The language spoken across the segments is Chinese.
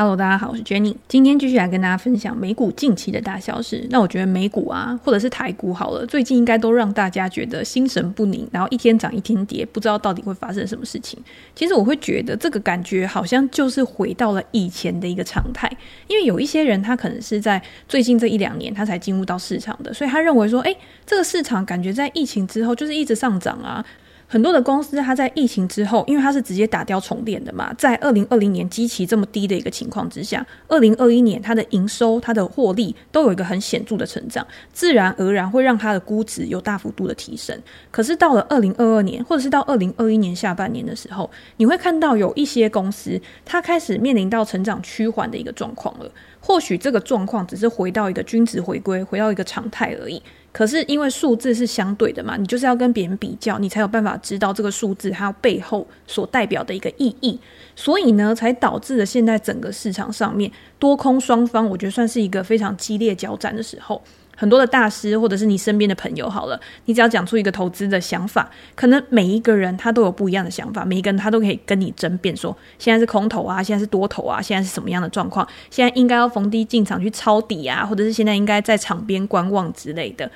Hello，大家好，我是 Jenny。今天继续来跟大家分享美股近期的大消息。那我觉得美股啊，或者是台股好了，最近应该都让大家觉得心神不宁，然后一天涨一天跌，不知道到底会发生什么事情。其实我会觉得这个感觉好像就是回到了以前的一个常态，因为有一些人他可能是在最近这一两年他才进入到市场的，所以他认为说，诶，这个市场感觉在疫情之后就是一直上涨啊。很多的公司，它在疫情之后，因为它是直接打掉重练的嘛，在二零二零年基期这么低的一个情况之下，二零二一年它的营收、它的获利都有一个很显著的成长，自然而然会让它的估值有大幅度的提升。可是到了二零二二年，或者是到二零二一年下半年的时候，你会看到有一些公司，它开始面临到成长趋缓的一个状况了。或许这个状况只是回到一个均值回归，回到一个常态而已。可是因为数字是相对的嘛，你就是要跟别人比较，你才有办法知道这个数字它背后所代表的一个意义。所以呢，才导致了现在整个市场上面多空双方，我觉得算是一个非常激烈交战的时候。很多的大师，或者是你身边的朋友，好了，你只要讲出一个投资的想法，可能每一个人他都有不一样的想法，每一个人他都可以跟你争辩说，现在是空头啊，现在是多头啊，现在是什么样的状况，现在应该要逢低进场去抄底啊，或者是现在应该在场边观望之类的。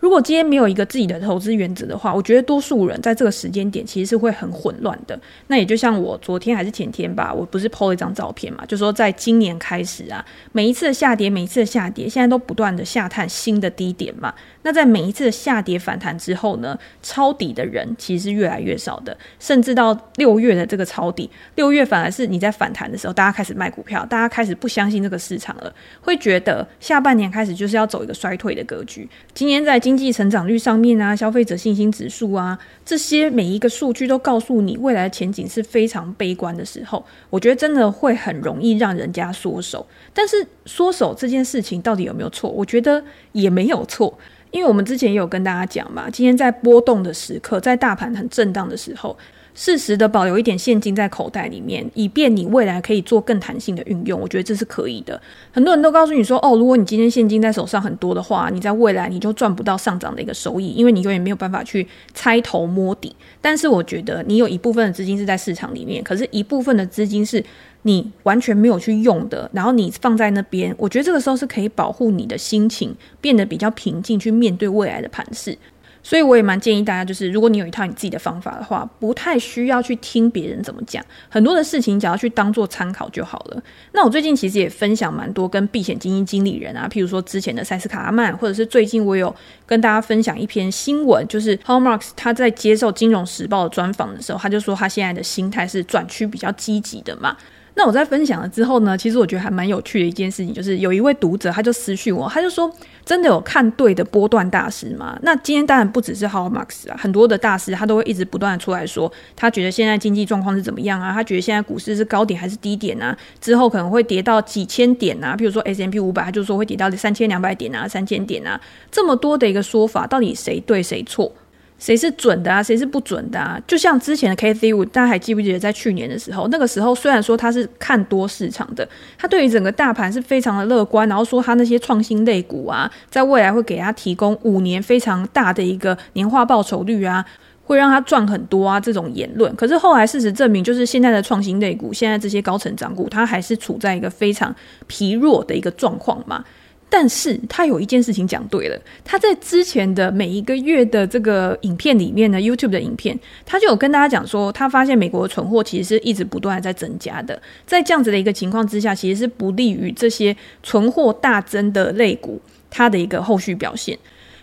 如果今天没有一个自己的投资原则的话，我觉得多数人在这个时间点其实是会很混乱的。那也就像我昨天还是前天吧，我不是 po 了一张照片嘛，就说在今年开始啊，每一次的下跌，每一次的下跌，现在都不断的下探新的低点嘛。那在每一次的下跌反弹之后呢，抄底的人其实是越来越少的，甚至到六月的这个抄底，六月反而是你在反弹的时候，大家开始卖股票，大家开始不相信这个市场了，会觉得下半年开始就是要走一个衰退的格局。今年在经济成长率上面啊，消费者信心指数啊，这些每一个数据都告诉你未来的前景是非常悲观的时候，我觉得真的会很容易让人家缩手。但是缩手这件事情到底有没有错？我觉得也没有错，因为我们之前也有跟大家讲嘛，今天在波动的时刻，在大盘很震荡的时候。适时的保留一点现金在口袋里面，以便你未来可以做更弹性的运用。我觉得这是可以的。很多人都告诉你说，哦，如果你今天现金在手上很多的话，你在未来你就赚不到上涨的一个收益，因为你永远没有办法去猜头摸底。但是我觉得你有一部分的资金是在市场里面，可是一部分的资金是你完全没有去用的，然后你放在那边，我觉得这个时候是可以保护你的心情，变得比较平静，去面对未来的盘势。所以我也蛮建议大家，就是如果你有一套你自己的方法的话，不太需要去听别人怎么讲，很多的事情只要去当做参考就好了。那我最近其实也分享蛮多跟避险基金经理人啊，譬如说之前的塞斯卡阿曼，或者是最近我有跟大家分享一篇新闻，就是 howmarkes 他在接受《金融时报》的专访的时候，他就说他现在的心态是转趋比较积极的嘛。那我在分享了之后呢，其实我觉得还蛮有趣的一件事情，就是有一位读者他就私讯我，他就说：“真的有看对的波段大师吗？”那今天当然不只是 Howard Marks 啊，很多的大师他都会一直不断的出来说，他觉得现在经济状况是怎么样啊？他觉得现在股市是高点还是低点啊？之后可能会跌到几千点啊？比如说 S M P 五百他就说会跌到三千两百点啊、三千点啊，这么多的一个说法，到底谁对谁错？谁是准的啊？谁是不准的啊？就像之前的 K C 五大家还记不记得在去年的时候，那个时候虽然说他是看多市场的，他对于整个大盘是非常的乐观，然后说他那些创新类股啊，在未来会给他提供五年非常大的一个年化报酬率啊，会让他赚很多啊，这种言论。可是后来事实证明，就是现在的创新类股，现在这些高成长股，它还是处在一个非常疲弱的一个状况嘛。但是他有一件事情讲对了，他在之前的每一个月的这个影片里面呢，YouTube 的影片，他就有跟大家讲说，他发现美国的存货其实是一直不断的在增加的，在这样子的一个情况之下，其实是不利于这些存货大增的类股它的一个后续表现。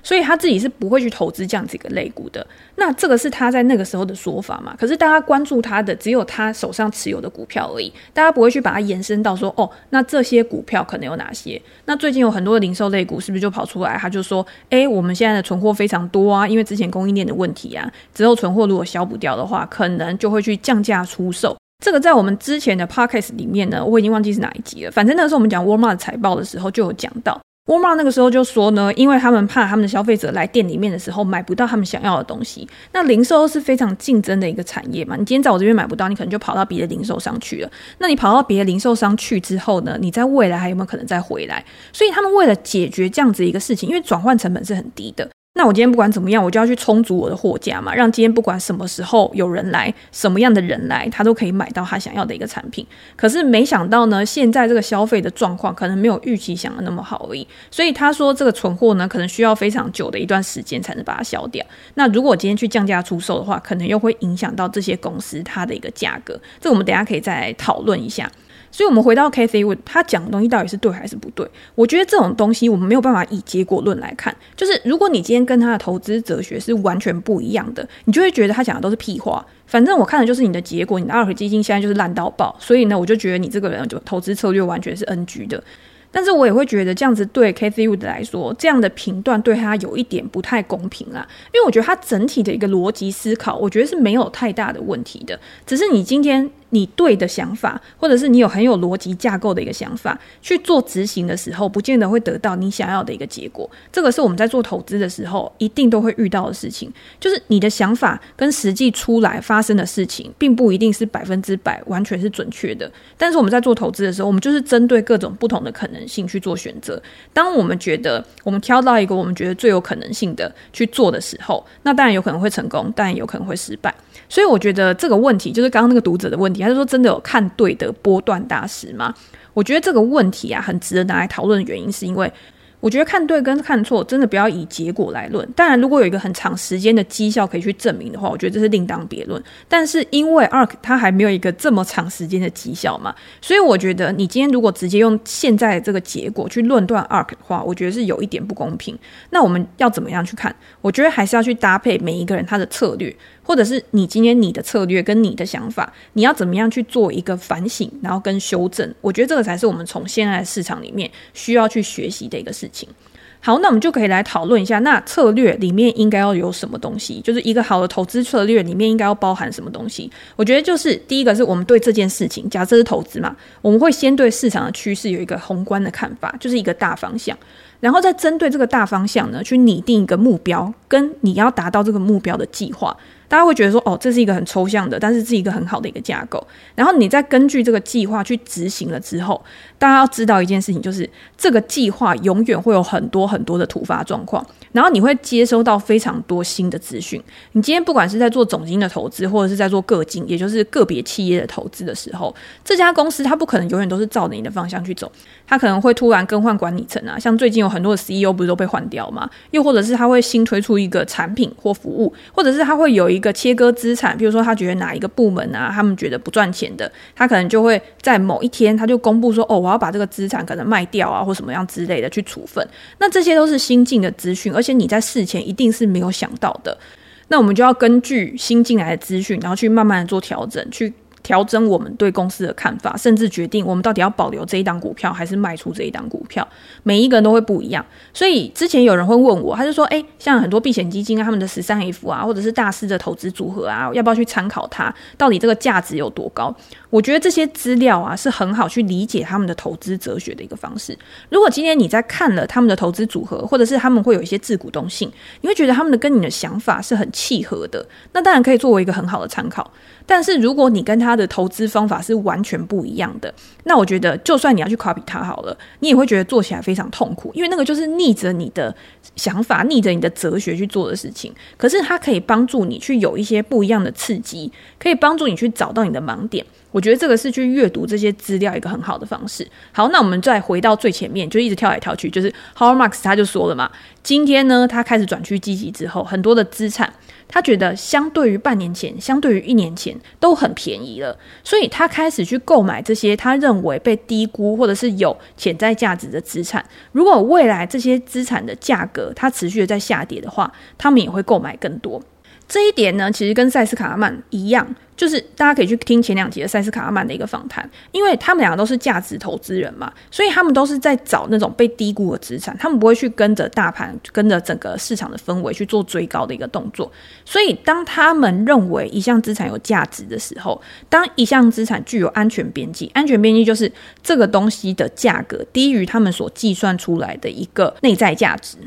所以他自己是不会去投资这样子一个类股的。那这个是他在那个时候的说法嘛？可是大家关注他的只有他手上持有的股票而已，大家不会去把它延伸到说，哦，那这些股票可能有哪些？那最近有很多的零售类股是不是就跑出来？他就说，诶，我们现在的存货非常多啊，因为之前供应链的问题啊，之后存货如果消不掉的话，可能就会去降价出售。这个在我们之前的 podcast 里面呢，我已经忘记是哪一集了。反正那时候我们讲 Walmart 财报的时候就有讲到。沃尔玛那个时候就说呢，因为他们怕他们的消费者来店里面的时候买不到他们想要的东西。那零售是非常竞争的一个产业嘛，你今天在我这边买不到，你可能就跑到别的零售商去了。那你跑到别的零售商去之后呢，你在未来还有没有可能再回来？所以他们为了解决这样子一个事情，因为转换成本是很低的。那我今天不管怎么样，我就要去充足我的货架嘛，让今天不管什么时候有人来，什么样的人来，他都可以买到他想要的一个产品。可是没想到呢，现在这个消费的状况可能没有预期想的那么好而已。所以他说这个存货呢，可能需要非常久的一段时间才能把它销掉。那如果今天去降价出售的话，可能又会影响到这些公司它的一个价格。这我们等下可以再来讨论一下。所以，我们回到 Cathy Wood，他讲的东西到底是对还是不对？我觉得这种东西我们没有办法以结果论来看。就是如果你今天跟他的投资哲学是完全不一样的，你就会觉得他讲的都是屁话。反正我看的就是你的结果，你的 ARK 基金现在就是烂到爆，所以呢，我就觉得你这个人就投资策略完全是 NG 的。但是我也会觉得这样子对 Cathy Wood 来说，这样的评断对他有一点不太公平啦。因为我觉得他整体的一个逻辑思考，我觉得是没有太大的问题的，只是你今天。你对的想法，或者是你有很有逻辑架构的一个想法去做执行的时候，不见得会得到你想要的一个结果。这个是我们在做投资的时候一定都会遇到的事情，就是你的想法跟实际出来发生的事情，并不一定是百分之百完全是准确的。但是我们在做投资的时候，我们就是针对各种不同的可能性去做选择。当我们觉得我们挑到一个我们觉得最有可能性的去做的时候，那当然有可能会成功，当然有可能会失败。所以我觉得这个问题就是刚刚那个读者的问题。还是说真的有看对的波段大师吗？我觉得这个问题啊，很值得拿来讨论的原因，是因为。我觉得看对跟看错，真的不要以结果来论。当然，如果有一个很长时间的绩效可以去证明的话，我觉得这是另当别论。但是因为 ARK 它还没有一个这么长时间的绩效嘛，所以我觉得你今天如果直接用现在这个结果去论断 ARK 的话，我觉得是有一点不公平。那我们要怎么样去看？我觉得还是要去搭配每一个人他的策略，或者是你今天你的策略跟你的想法，你要怎么样去做一个反省，然后跟修正。我觉得这个才是我们从现在的市场里面需要去学习的一个事情。好，那我们就可以来讨论一下，那策略里面应该要有什么东西？就是一个好的投资策略里面应该要包含什么东西？我觉得就是第一个是我们对这件事情，假设是投资嘛，我们会先对市场的趋势有一个宏观的看法，就是一个大方向，然后再针对这个大方向呢，去拟定一个目标，跟你要达到这个目标的计划。大家会觉得说，哦，这是一个很抽象的，但是是一个很好的一个架构。然后你再根据这个计划去执行了之后，大家要知道一件事情，就是这个计划永远会有很多很多的突发状况，然后你会接收到非常多新的资讯。你今天不管是在做总经的投资，或者是在做个经，也就是个别企业的投资的时候，这家公司它不可能永远都是照着你的方向去走，他可能会突然更换管理层啊，像最近有很多的 CEO 不是都被换掉吗？又或者是他会新推出一个产品或服务，或者是他会有一个切割资产，比如说他觉得哪一个部门啊，他们觉得不赚钱的，他可能就会在某一天他就公布说，哦，我要把这个资产可能卖掉啊，或什么样之类的去处分。那这些都是新进的资讯，而且你在事前一定是没有想到的。那我们就要根据新进来的资讯，然后去慢慢的做调整，去。调整我们对公司的看法，甚至决定我们到底要保留这一档股票还是卖出这一档股票，每一个人都会不一样。所以之前有人会问我，他就说：“诶，像很多避险基金啊，他们的十三 F 啊，或者是大师的投资组合啊，要不要去参考它？到底这个价值有多高？”我觉得这些资料啊，是很好去理解他们的投资哲学的一个方式。如果今天你在看了他们的投资组合，或者是他们会有一些自股东性，你会觉得他们的跟你的想法是很契合的，那当然可以作为一个很好的参考。但是如果你跟他的投资方法是完全不一样的，那我觉得就算你要去 copy 他好了，你也会觉得做起来非常痛苦，因为那个就是逆着你的想法、逆着你的哲学去做的事情。可是它可以帮助你去有一些不一样的刺激，可以帮助你去找到你的盲点。我觉得这个是去阅读这些资料一个很好的方式。好，那我们再回到最前面，就一直跳来跳去，就是 h o w a r Marks 他就说了嘛，今天呢，他开始转趋积极之后，很多的资产。他觉得相对于半年前，相对于一年前都很便宜了，所以他开始去购买这些他认为被低估或者是有潜在价值的资产。如果未来这些资产的价格它持续的在下跌的话，他们也会购买更多。这一点呢，其实跟塞斯卡曼一样。就是大家可以去听前两集的塞斯卡阿曼的一个访谈，因为他们两个都是价值投资人嘛，所以他们都是在找那种被低估的资产，他们不会去跟着大盘、跟着整个市场的氛围去做追高的一个动作。所以当他们认为一项资产有价值的时候，当一项资产具有安全边际，安全边际就是这个东西的价格低于他们所计算出来的一个内在价值。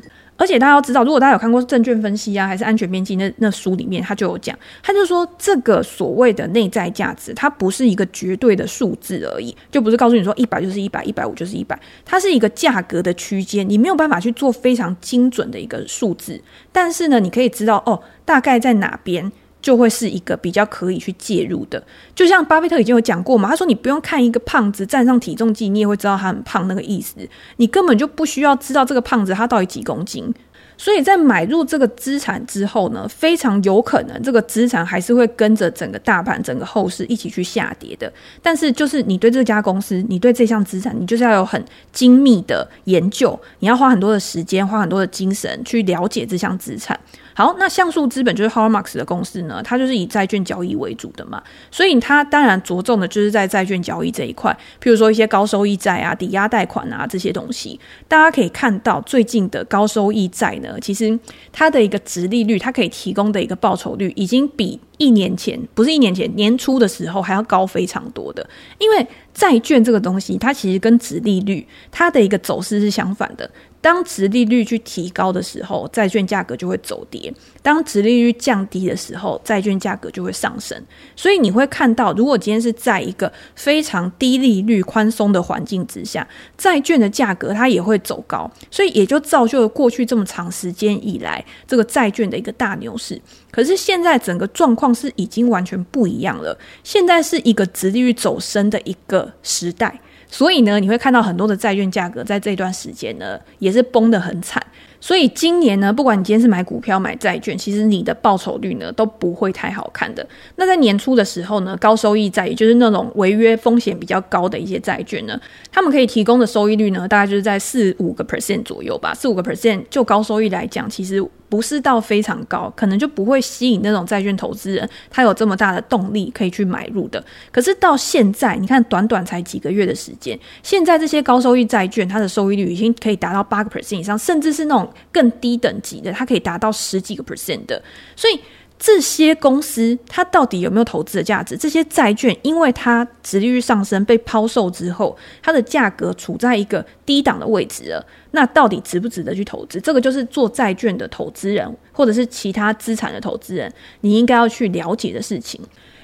而且大家要知道，如果大家有看过证券分析啊，还是安全边际那那书里面，他就有讲，他就说这个所谓的内在价值，它不是一个绝对的数字而已，就不是告诉你说一百就是一百，一百五就是一百，它是一个价格的区间，你没有办法去做非常精准的一个数字，但是呢，你可以知道哦，大概在哪边。就会是一个比较可以去介入的，就像巴菲特已经有讲过嘛，他说你不用看一个胖子站上体重计，你也会知道他很胖那个意思，你根本就不需要知道这个胖子他到底几公斤。所以在买入这个资产之后呢，非常有可能这个资产还是会跟着整个大盘、整个后市一起去下跌的。但是就是你对这家公司，你对这项资产，你就是要有很精密的研究，你要花很多的时间、花很多的精神去了解这项资产。好，那像素资本就是 h o r m a x 的公司呢，它就是以债券交易为主的嘛，所以它当然着重的就是在债券交易这一块，譬如说一些高收益债啊、抵押贷款啊这些东西。大家可以看到最近的高收益债呢，其实它的一个殖利率，它可以提供的一个报酬率，已经比一年前，不是一年前，年初的时候还要高非常多的。因为债券这个东西，它其实跟殖利率它的一个走势是相反的。当殖利率去提高的时候，债券价格就会走跌；当殖利率降低的时候，债券价格就会上升。所以你会看到，如果今天是在一个非常低利率、宽松的环境之下，债券的价格它也会走高。所以也就造就了过去这么长时间以来这个债券的一个大牛市。可是现在整个状况是已经完全不一样了，现在是一个殖利率走升的一个时代。所以呢，你会看到很多的债券价格在这段时间呢，也是崩得很惨。所以今年呢，不管你今天是买股票买债券，其实你的报酬率呢都不会太好看的。那在年初的时候呢，高收益债，也就是那种违约风险比较高的一些债券呢，他们可以提供的收益率呢，大概就是在四五个 percent 左右吧。四五个 percent 就高收益来讲，其实。不是到非常高，可能就不会吸引那种债券投资人，他有这么大的动力可以去买入的。可是到现在，你看短短才几个月的时间，现在这些高收益债券，它的收益率已经可以达到八个 percent 以上，甚至是那种更低等级的，它可以达到十几个 percent 的。所以这些公司它到底有没有投资的价值？这些债券，因为它殖利率上升被抛售之后，它的价格处在一个低档的位置了。那到底值不值得去投资？这个就是做债券的投资人，或者是其他资产的投资人，你应该要去了解的事情。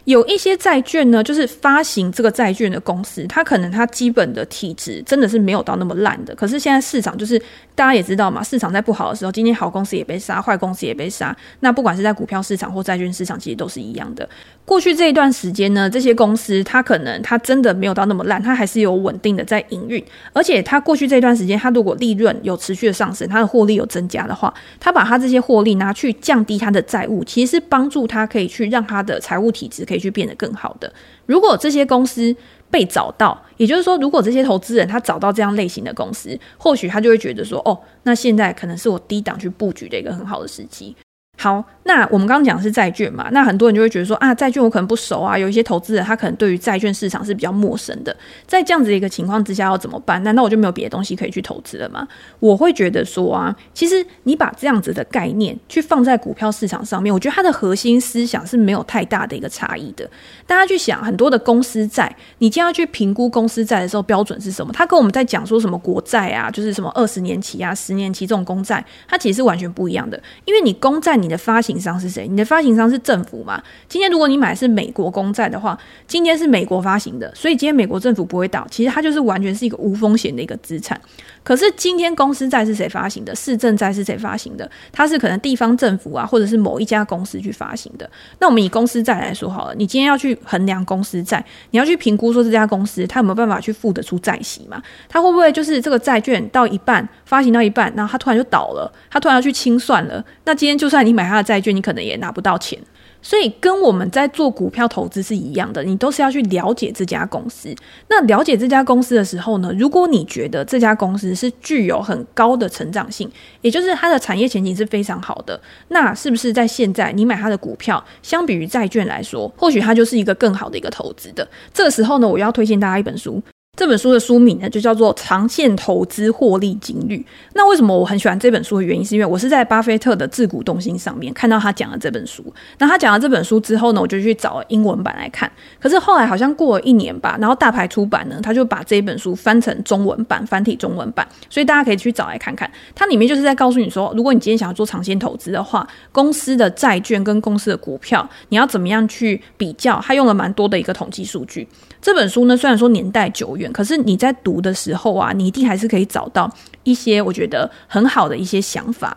有一些债券呢，就是发行这个债券的公司，它可能它基本的体质真的是没有到那么烂的。可是现在市场就是大家也知道嘛，市场在不好的时候，今天好公司也被杀，坏公司也被杀。那不管是在股票市场或债券市场，其实都是一样的。过去这一段时间呢，这些公司它可能它真的没有到那么烂，它还是有稳定的在营运。而且它过去这段时间，它如果利润有持续的上升，它的获利有增加的话，它把它这些获利拿去降低它的债务，其实是帮助它可以去让它的财务体质可以。去变得更好的。如果这些公司被找到，也就是说，如果这些投资人他找到这样类型的公司，或许他就会觉得说，哦，那现在可能是我低档去布局的一个很好的时机。好，那我们刚刚讲的是债券嘛，那很多人就会觉得说啊，债券我可能不熟啊，有一些投资人他可能对于债券市场是比较陌生的，在这样子的一个情况之下要怎么办？难道我就没有别的东西可以去投资了吗？我会觉得说啊，其实你把这样子的概念去放在股票市场上面，我觉得它的核心思想是没有太大的一个差异的。大家去想很多的公司债，你将要去评估公司债的时候标准是什么？他跟我们在讲说什么国债啊，就是什么二十年期啊、十年期这种公债，它其实是完全不一样的，因为你公债你。你的发行商是谁？你的发行商是政府嘛？今天如果你买的是美国公债的话，今天是美国发行的，所以今天美国政府不会倒，其实它就是完全是一个无风险的一个资产。可是今天公司债是谁发行的？市政债是谁发行的？它是可能地方政府啊，或者是某一家公司去发行的。那我们以公司债来说好了，你今天要去衡量公司债，你要去评估说这家公司它有没有办法去付得出债息嘛？它会不会就是这个债券到一半发行到一半，然后它突然就倒了，它突然要去清算了？那今天就算你买他的债券，你可能也拿不到钱。所以跟我们在做股票投资是一样的，你都是要去了解这家公司。那了解这家公司的时候呢，如果你觉得这家公司是具有很高的成长性，也就是它的产业前景是非常好的，那是不是在现在你买它的股票，相比于债券来说，或许它就是一个更好的一个投资的？这个时候呢，我要推荐大家一本书。这本书的书名呢，就叫做《长线投资获利金律》。那为什么我很喜欢这本书的原因，是因为我是在巴菲特的自股动心上面看到他讲了这本书。那他讲了这本书之后呢，我就去找英文版来看。可是后来好像过了一年吧，然后大牌出版呢，他就把这本书翻成中文版，繁体中文版，所以大家可以去找来看看。它里面就是在告诉你说，如果你今天想要做长线投资的话，公司的债券跟公司的股票，你要怎么样去比较？他用了蛮多的一个统计数据。这本书呢，虽然说年代久远，可是你在读的时候啊，你一定还是可以找到一些我觉得很好的一些想法。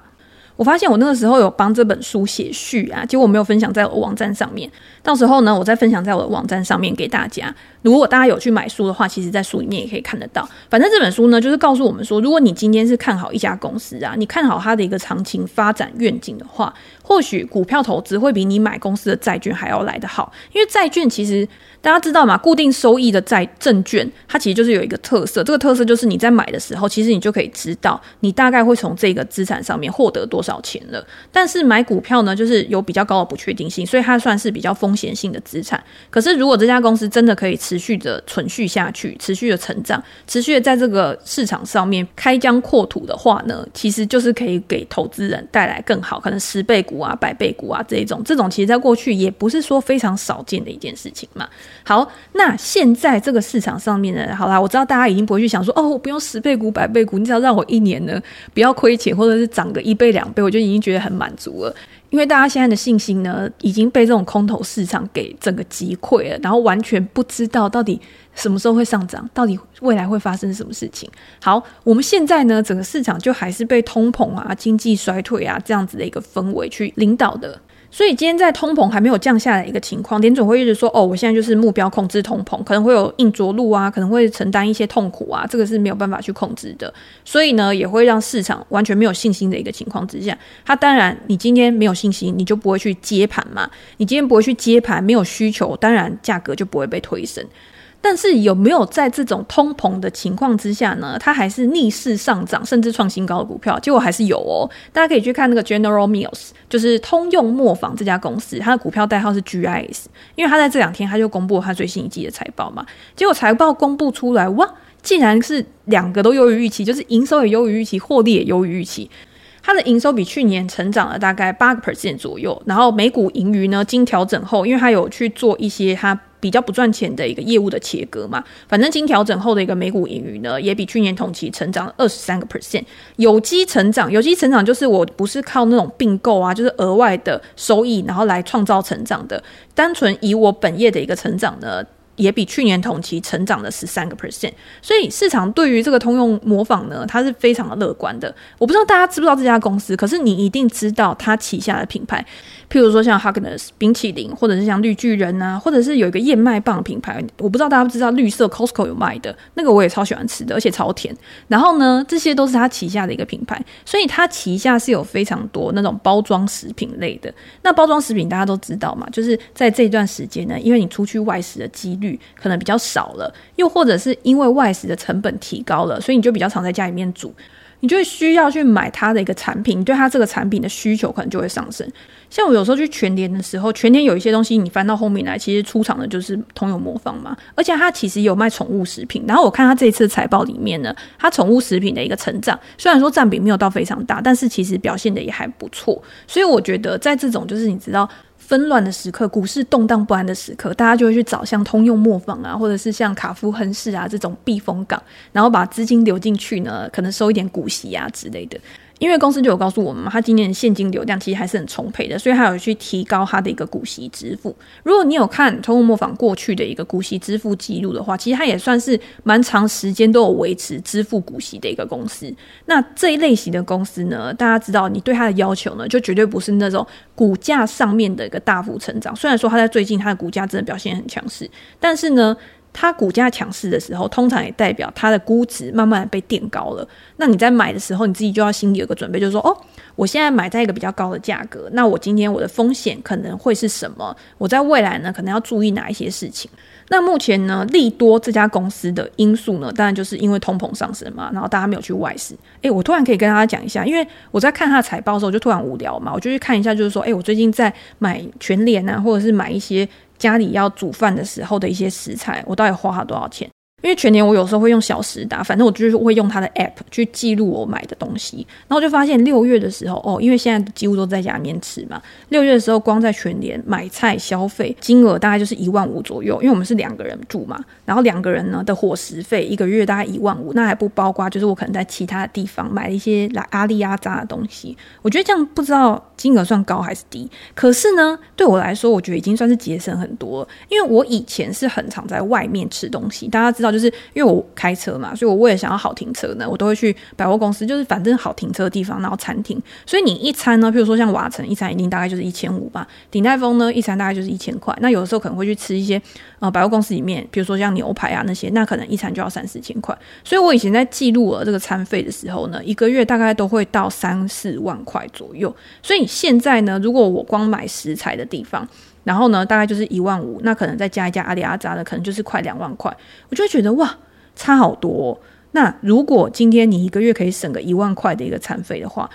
我发现我那个时候有帮这本书写序啊，结果我没有分享在我网站上面。到时候呢，我再分享在我的网站上面给大家。如果大家有去买书的话，其实在书里面也可以看得到。反正这本书呢，就是告诉我们说，如果你今天是看好一家公司啊，你看好它的一个长期发展愿景的话，或许股票投资会比你买公司的债券还要来得好。因为债券其实大家知道嘛，固定收益的债证券，它其实就是有一个特色，这个特色就是你在买的时候，其实你就可以知道你大概会从这个资产上面获得多少钱了。但是买股票呢，就是有比较高的不确定性，所以它算是比较风险性的资产。可是如果这家公司真的可以持续的存续下去，持续的成长，持续的在这个市场上面开疆扩土的话呢，其实就是可以给投资人带来更好，可能十倍股啊、百倍股啊这一种，这种其实在过去也不是说非常少见的一件事情嘛。好，那现在这个市场上面呢，好啦，我知道大家已经不会去想说，哦，我不用十倍股、百倍股，你只要让我一年呢不要亏钱，或者是涨个一倍、两倍，我就已经觉得很满足了。因为大家现在的信心呢，已经被这种空头市场给整个击溃了，然后完全不知道到底什么时候会上涨，到底未来会发生什么事情。好，我们现在呢，整个市场就还是被通膨啊、经济衰退啊这样子的一个氛围去领导的。所以今天在通膨还没有降下来一个情况，联总会一直说哦，我现在就是目标控制通膨，可能会有硬着陆啊，可能会承担一些痛苦啊，这个是没有办法去控制的。所以呢，也会让市场完全没有信心的一个情况之下，它当然你今天没有信心，你就不会去接盘嘛。你今天不会去接盘，没有需求，当然价格就不会被推升。但是有没有在这种通膨的情况之下呢？它还是逆势上涨，甚至创新高的股票，结果还是有哦。大家可以去看那个 General Mills，就是通用磨坊这家公司，它的股票代号是 GIS，因为它在这两天它就公布了它最新一季的财报嘛。结果财报公布出来，哇，竟然是两个都优于预期，就是营收也优于预期，获利也优于预期。它的营收比去年成长了大概八个 percent 左右，然后每股盈余呢，经调整后，因为它有去做一些它。比较不赚钱的一个业务的切割嘛，反正经调整后的一个每股盈余呢，也比去年同期成长二十三个 percent，有机成长，有机成长就是我不是靠那种并购啊，就是额外的收益，然后来创造成长的，单纯以我本业的一个成长呢。也比去年同期成长了十三个 percent，所以市场对于这个通用模坊呢，它是非常的乐观的。我不知道大家知不知道这家公司，可是你一定知道它旗下的品牌，譬如说像 Häagen-Dazs 冰淇淋，或者是像绿巨人啊，或者是有一个燕麦棒品牌，我不知道大家不知道绿色 Costco 有卖的那个，我也超喜欢吃的，而且超甜。然后呢，这些都是它旗下的一个品牌，所以它旗下是有非常多那种包装食品类的。那包装食品大家都知道嘛，就是在这段时间呢，因为你出去外食的几率。可能比较少了，又或者是因为外食的成本提高了，所以你就比较常在家里面煮，你就会需要去买它的一个产品，你对它这个产品的需求可能就会上升。像我有时候去全联的时候，全联有一些东西你翻到后面来，其实出厂的就是通用魔方嘛，而且它其实有卖宠物食品。然后我看它这一次财报里面呢，它宠物食品的一个成长，虽然说占比没有到非常大，但是其实表现的也还不错。所以我觉得在这种就是你知道。纷乱的时刻，股市动荡不安的时刻，大家就会去找像通用磨坊啊，或者是像卡夫亨氏啊这种避风港，然后把资金流进去呢，可能收一点股息啊之类的。因为公司就有告诉我们嘛，他今年现金流量其实还是很充沛的，所以他有去提高他的一个股息支付。如果你有看通用磨坊过去的一个股息支付记录的话，其实它也算是蛮长时间都有维持支付股息的一个公司。那这一类型的公司呢，大家知道你对它的要求呢，就绝对不是那种股价上面的一个大幅成长。虽然说它在最近它的股价真的表现很强势，但是呢。它股价强势的时候，通常也代表它的估值慢慢被垫高了。那你在买的时候，你自己就要心里有个准备，就是说，哦，我现在买在一个比较高的价格，那我今天我的风险可能会是什么？我在未来呢，可能要注意哪一些事情？那目前呢，利多这家公司的因素呢，当然就是因为通膨上升嘛，然后大家没有去外食。诶，我突然可以跟大家讲一下，因为我在看他的财报的时候，就突然无聊嘛，我就去看一下，就是说，诶，我最近在买全联啊，或者是买一些。家里要煮饭的时候的一些食材，我到底花了多少钱？因为全年我有时候会用小时达，反正我就是会用它的 app 去记录我买的东西。然后就发现六月的时候，哦，因为现在几乎都在家里面吃嘛，六月的时候光在全年买菜消费金额大概就是一万五左右，因为我们是两个人住嘛，然后两个人呢的伙食费一个月大概一万五，那还不包括就是我可能在其他的地方买一些来阿里阿杂的东西。我觉得这样不知道金额算高还是低，可是呢，对我来说，我觉得已经算是节省很多，因为我以前是很常在外面吃东西，大家知道。就是因为我开车嘛，所以我为了想要好停车呢，我都会去百货公司，就是反正好停车的地方，然后餐厅。所以你一餐呢，譬如说像瓦城一餐一定大概就是一千五吧，鼎泰丰呢一餐大概就是一千块。那有的时候可能会去吃一些呃百货公司里面，比如说像牛排啊那些，那可能一餐就要三四千块。所以我以前在记录了这个餐费的时候呢，一个月大概都会到三四万块左右。所以现在呢，如果我光买食材的地方，然后呢，大概就是一万五，那可能再加一加阿里阿扎的，可能就是快两万块。我就觉得哇，差好多。那如果今天你一个月可以省个一万块的一个餐费的话，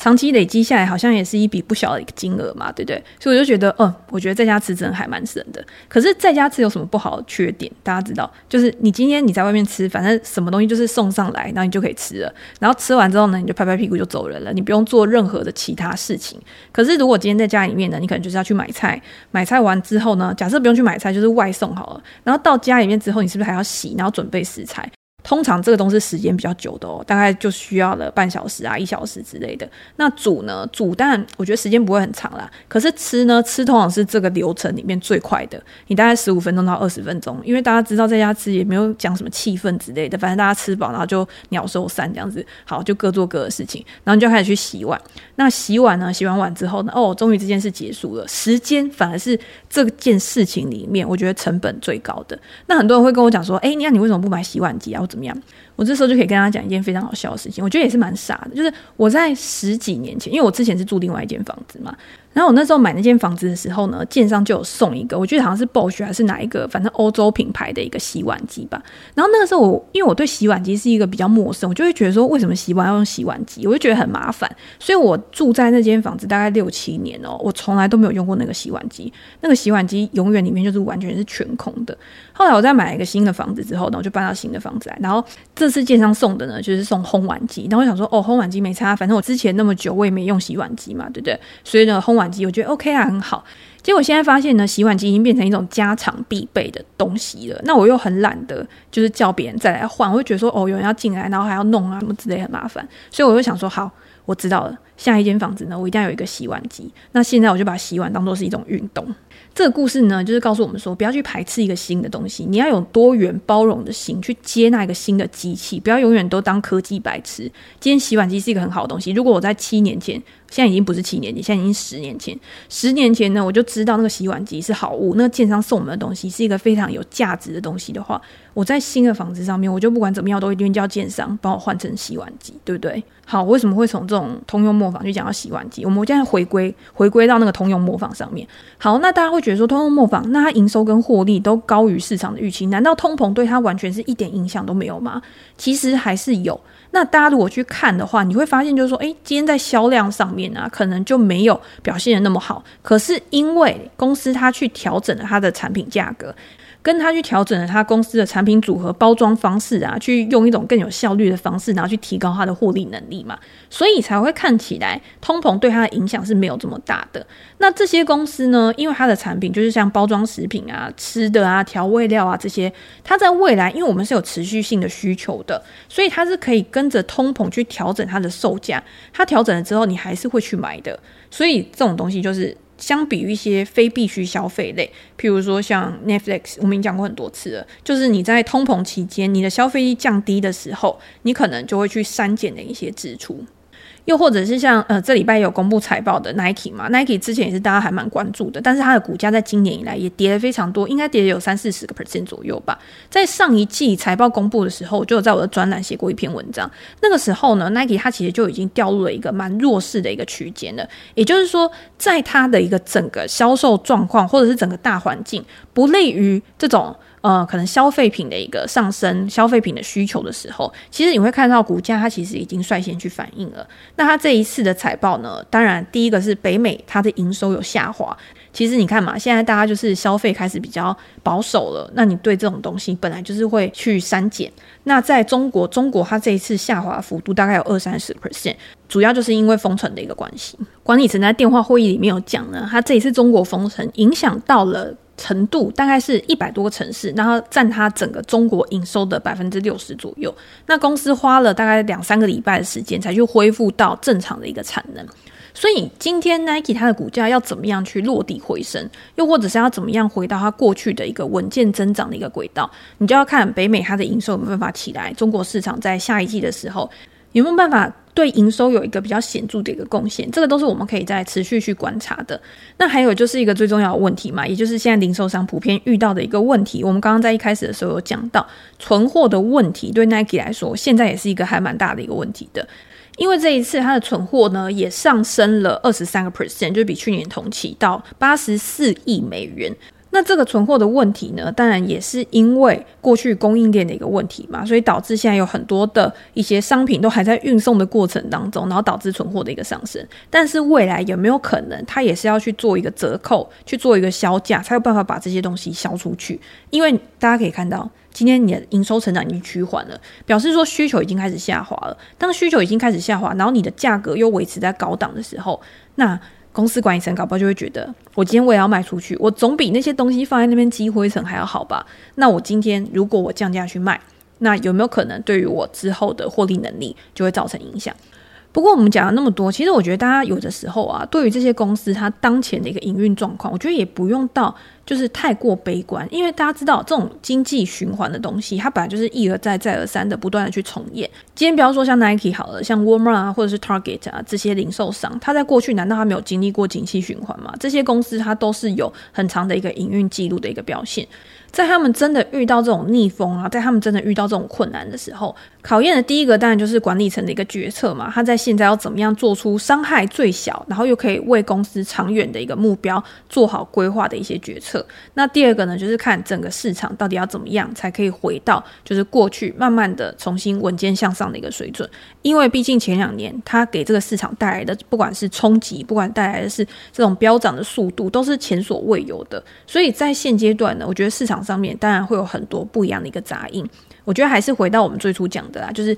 长期累积下来，好像也是一笔不小的一个金额嘛，对不对？所以我就觉得，嗯，我觉得在家吃真的还蛮省的。可是在家吃有什么不好的缺点？大家知道，就是你今天你在外面吃，反正什么东西就是送上来，然后你就可以吃了。然后吃完之后呢，你就拍拍屁股就走人了，你不用做任何的其他事情。可是如果今天在家里面呢，你可能就是要去买菜，买菜完之后呢，假设不用去买菜，就是外送好了。然后到家里面之后，你是不是还要洗，然后准备食材？通常这个都是时间比较久的哦，大概就需要了半小时啊、一小时之类的。那煮呢？煮但我觉得时间不会很长啦。可是吃呢？吃通常是这个流程里面最快的，你大概十五分钟到二十分钟。因为大家知道在家吃也没有讲什么气氛之类的，反正大家吃饱然后就鸟兽散这样子，好，就各做各的事情，然后你就开始去洗碗。那洗碗呢？洗完碗之后呢？哦，终于这件事结束了。时间反而是这件事情里面我觉得成本最高的。那很多人会跟我讲说：“哎，那你为什么不买洗碗机啊？”怎么样？我这时候就可以跟他讲一件非常好笑的事情，我觉得也是蛮傻的，就是我在十几年前，因为我之前是住另外一间房子嘛。然后我那时候买那间房子的时候呢，建商就有送一个，我觉得好像是 Bosch 还是哪一个，反正欧洲品牌的一个洗碗机吧。然后那个时候我因为我对洗碗机是一个比较陌生，我就会觉得说，为什么洗碗要用洗碗机？我就觉得很麻烦。所以我住在那间房子大概六七年哦，我从来都没有用过那个洗碗机。那个洗碗机永远里面就是完全是全空的。后来我再买了一个新的房子之后呢，我就搬到新的房子来。然后这次建商送的呢，就是送烘碗机。然后我想说，哦，烘碗机没差，反正我之前那么久我也没用洗碗机嘛，对不对？所以呢，烘碗机我觉得 OK 啊，很好。结果现在发现呢，洗碗机已经变成一种家常必备的东西了。那我又很懒得，就是叫别人再来换，我就觉得说，哦，有人要进来，然后还要弄啊什么之类，很麻烦。所以我就想说，好，我知道了，下一间房子呢，我一定要有一个洗碗机。那现在我就把洗碗当做是一种运动。这个故事呢，就是告诉我们说，不要去排斥一个新的东西，你要有多元包容的心去接纳一个新的机器，不要永远都当科技白痴。今天洗碗机是一个很好的东西，如果我在七年前。现在已经不是七年前，现在已经十年前。十年前呢，我就知道那个洗碗机是好物，那个建商送我们的东西是一个非常有价值的东西的话，我在新的房子上面，我就不管怎么样，都一定叫建商帮我换成洗碗机，对不对？好，为什么会从这种通用磨坊去讲到洗碗机？我们现在回归回归到那个通用磨坊上面。好，那大家会觉得说，通用磨坊那它营收跟获利都高于市场的预期，难道通膨对它完全是一点影响都没有吗？其实还是有。那大家如果去看的话，你会发现就是说，诶，今天在销量上面啊，可能就没有表现得那么好。可是因为公司它去调整了它的产品价格。跟他去调整了他公司的产品组合、包装方式啊，去用一种更有效率的方式，然后去提高他的获利能力嘛，所以才会看起来通膨对他的影响是没有这么大的。那这些公司呢，因为它的产品就是像包装食品啊、吃的啊、调味料啊这些，它在未来，因为我们是有持续性的需求的，所以它是可以跟着通膨去调整它的售价。它调整了之后，你还是会去买的。所以这种东西就是。相比于一些非必需消费类，譬如说像 Netflix，我们已经讲过很多次了，就是你在通膨期间，你的消费力降低的时候，你可能就会去删减的一些支出。又或者是像呃，这礼拜有公布财报的 Nike 嘛，Nike 之前也是大家还蛮关注的，但是它的股价在今年以来也跌了非常多，应该跌了有三四十个 percent 左右吧。在上一季财报公布的时候，我就有在我的专栏写过一篇文章。那个时候呢，Nike 它其实就已经掉入了一个蛮弱势的一个区间了，也就是说，在它的一个整个销售状况或者是整个大环境不利于这种。呃，可能消费品的一个上升，消费品的需求的时候，其实你会看到股价它其实已经率先去反应了。那它这一次的财报呢，当然第一个是北美它的营收有下滑。其实你看嘛，现在大家就是消费开始比较保守了，那你对这种东西本来就是会去删减。那在中国，中国它这一次下滑幅度大概有二三十 percent，主要就是因为封城的一个关系。管理层在电话会议里面有讲呢，它这一次中国封城影响到了。程度大概是一百多个城市，然后占它整个中国营收的百分之六十左右。那公司花了大概两三个礼拜的时间才去恢复到正常的一个产能。所以今天 Nike 它的股价要怎么样去落地回升，又或者是要怎么样回到它过去的一个稳健增长的一个轨道，你就要看北美它的营收有没有办法起来，中国市场在下一季的时候有没有办法。对营收有一个比较显著的一个贡献，这个都是我们可以再持续去观察的。那还有就是一个最重要的问题嘛，也就是现在零售商普遍遇到的一个问题。我们刚刚在一开始的时候有讲到存货的问题，对 Nike 来说，现在也是一个还蛮大的一个问题的。因为这一次它的存货呢也上升了二十三个 percent，就比去年同期到八十四亿美元。那这个存货的问题呢，当然也是因为过去供应链的一个问题嘛，所以导致现在有很多的一些商品都还在运送的过程当中，然后导致存货的一个上升。但是未来有没有可能，它也是要去做一个折扣，去做一个销价，才有办法把这些东西销出去？因为大家可以看到，今天你的营收成长已经趋缓了，表示说需求已经开始下滑了。当需求已经开始下滑，然后你的价格又维持在高档的时候，那公司管理层搞不好就会觉得，我今天我也要卖出去，我总比那些东西放在那边积灰尘还要好吧？那我今天如果我降价去卖，那有没有可能对于我之后的获利能力就会造成影响？不过我们讲了那么多，其实我觉得大家有的时候啊，对于这些公司它当前的一个营运状况，我觉得也不用到就是太过悲观，因为大家知道这种经济循环的东西，它本来就是一而再再而三的不断的去重演。今天不要说像 Nike 好了，像 Walmart 啊，或者是 Target 啊这些零售商，它在过去难道它没有经历过景气循环吗？这些公司它都是有很长的一个营运记录的一个表现。在他们真的遇到这种逆风啊，在他们真的遇到这种困难的时候，考验的第一个当然就是管理层的一个决策嘛。他在现在要怎么样做出伤害最小，然后又可以为公司长远的一个目标做好规划的一些决策。那第二个呢，就是看整个市场到底要怎么样才可以回到就是过去慢慢的重新稳健向上的一个水准。因为毕竟前两年它给这个市场带来的不管是冲击，不管带来的是这种飙涨的速度，都是前所未有的。所以在现阶段呢，我觉得市场。上面当然会有很多不一样的一个杂音，我觉得还是回到我们最初讲的啦，就是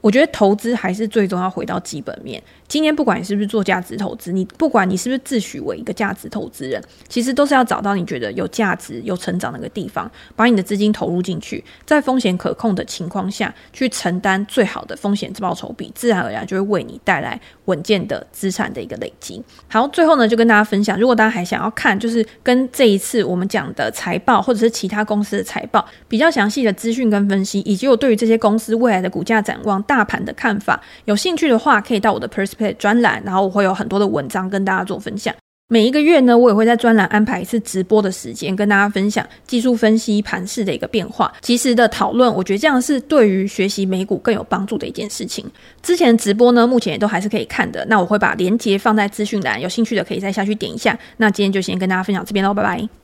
我觉得投资还是最终要回到基本面。今天不管你是不是做价值投资，你不管你是不是自诩为一个价值投资人，其实都是要找到你觉得有价值、有成长的一个地方，把你的资金投入进去，在风险可控的情况下去承担最好的风险报酬比，自然而然就会为你带来稳健的资产的一个累积。好，最后呢，就跟大家分享，如果大家还想要看，就是跟这一次我们讲的财报或者是其他公司的财报比较详细的资讯跟分析，以及我对于这些公司未来的股价展望、大盘的看法，有兴趣的话，可以到我的 Perspect 专栏，然后我会有很多的文章跟大家做分享。每一个月呢，我也会在专栏安排一次直播的时间，跟大家分享技术分析、盘势的一个变化、及时的讨论。我觉得这样是对于学习美股更有帮助的一件事情。之前直播呢，目前也都还是可以看的。那我会把链接放在资讯栏，有兴趣的可以再下去点一下。那今天就先跟大家分享这边喽，拜拜。